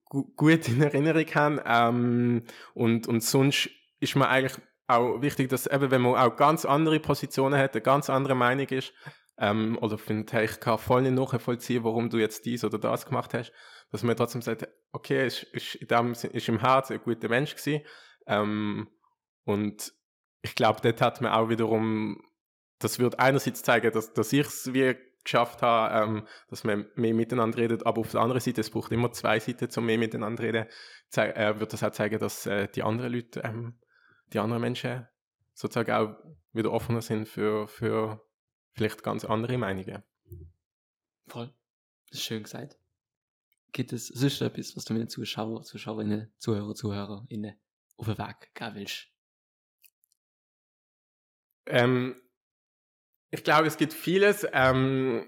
gu gut in Erinnerung haben. Ähm, und, und sonst ist mir eigentlich auch wichtig, dass eben, wenn man auch ganz andere Positionen hat, eine ganz andere Meinung ist, ähm, oder findet, hey, ich kann voll nicht nachvollziehen, warum du jetzt dies oder das gemacht hast, dass man trotzdem sagt, okay, ist, ist, in dem, ist im Herzen ein guter Mensch gewesen. Ähm, und ich glaube, dort hat man auch wiederum, das wird einerseits zeigen, dass, dass ich es wie geschafft habe, ähm, dass man mehr miteinander redet, aber auf der anderen Seite, es braucht immer zwei Seiten, um mehr miteinander reden, Zei äh, wird das auch zeigen, dass äh, die anderen Leute ähm, die anderen Menschen sozusagen auch wieder offener sind für, für vielleicht ganz andere Meinungen. Voll. Das ist schön gesagt. Gibt es sonst etwas, was du mit den Zuschauern, Zuschauerinnen, Zuhörer, Zuhörerinnen auf den Weg geben willst? Ähm, ich glaube, es gibt vieles, ähm,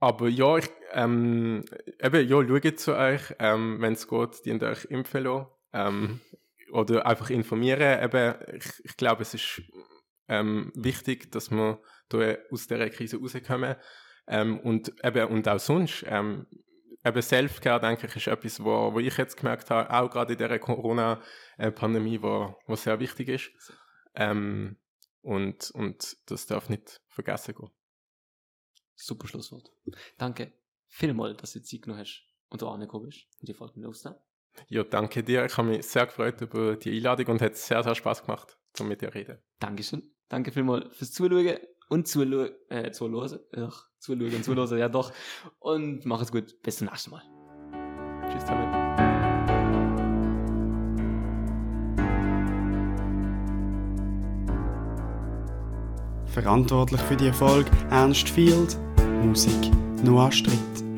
aber ja, ich, ähm, eben, ja, schaut zu euch, ähm, wenn es geht, die euch impfen lassen. Ähm, (laughs) oder einfach informieren. Eben, ich, ich glaube, es ist ähm, wichtig, dass wir aus dieser Krise rauskommen. Ähm, und eben, und auch sonst, ähm, eben Selfcare, denke ich, ist etwas, wo, wo ich jetzt gemerkt habe, auch gerade in dieser Corona-Pandemie, wo, wo sehr wichtig ist. Ähm, und, und das darf nicht vergessen gehen. Super Schlusswort. Danke vielmals, dass du Zeit genommen hast und du angekommen bist und die Folge aufzunehmen. Ja, danke dir. Ich habe mich sehr gefreut über die Einladung und hat sehr, sehr Spaß gemacht, um mit dir zu reden. Dankeschön. Danke vielmals fürs Zuschauen und Zuschauen, äh, zuhören. Ach, zuschauen und zuhören, ja doch. Und mach es gut. Bis zum nächsten Mal. Tschüss zusammen. Verantwortlich für die Erfolg Ernst Field, Musik Noah Stritt.